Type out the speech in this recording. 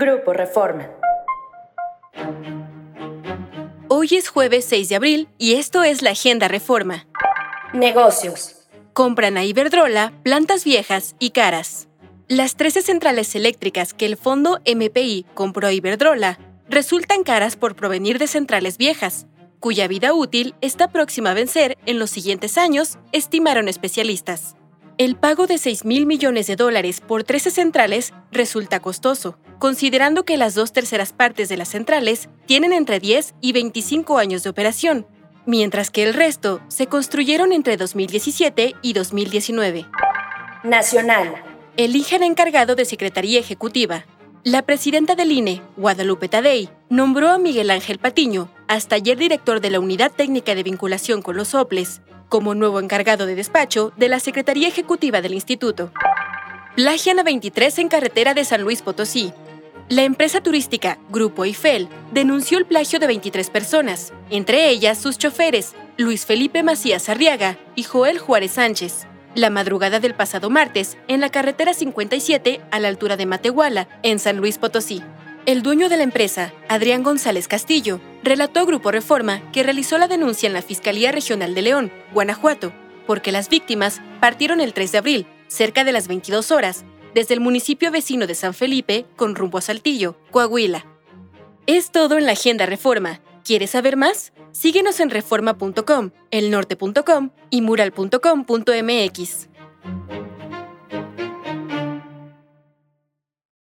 Grupo Reforma. Hoy es jueves 6 de abril y esto es la Agenda Reforma. Negocios. Compran a Iberdrola plantas viejas y caras. Las 13 centrales eléctricas que el fondo MPI compró a Iberdrola resultan caras por provenir de centrales viejas, cuya vida útil está próxima a vencer en los siguientes años, estimaron especialistas. El pago de 6 mil millones de dólares por 13 centrales resulta costoso, considerando que las dos terceras partes de las centrales tienen entre 10 y 25 años de operación, mientras que el resto se construyeron entre 2017 y 2019. Nacional. Eligen encargado de Secretaría Ejecutiva. La presidenta del INE, Guadalupe Tadei, nombró a Miguel Ángel Patiño, hasta ayer director de la Unidad Técnica de Vinculación con los OPLES, como nuevo encargado de despacho de la Secretaría Ejecutiva del Instituto. Plagian a 23 en carretera de San Luis Potosí. La empresa turística Grupo Eiffel denunció el plagio de 23 personas, entre ellas sus choferes, Luis Felipe Macías Arriaga y Joel Juárez Sánchez, la madrugada del pasado martes en la carretera 57 a la altura de Matehuala, en San Luis Potosí. El dueño de la empresa, Adrián González Castillo, relató a Grupo Reforma que realizó la denuncia en la Fiscalía Regional de León, Guanajuato, porque las víctimas partieron el 3 de abril, cerca de las 22 horas, desde el municipio vecino de San Felipe con rumbo a Saltillo, Coahuila. Es todo en la Agenda Reforma. ¿Quieres saber más? Síguenos en reforma.com, elnorte.com y mural.com.mx.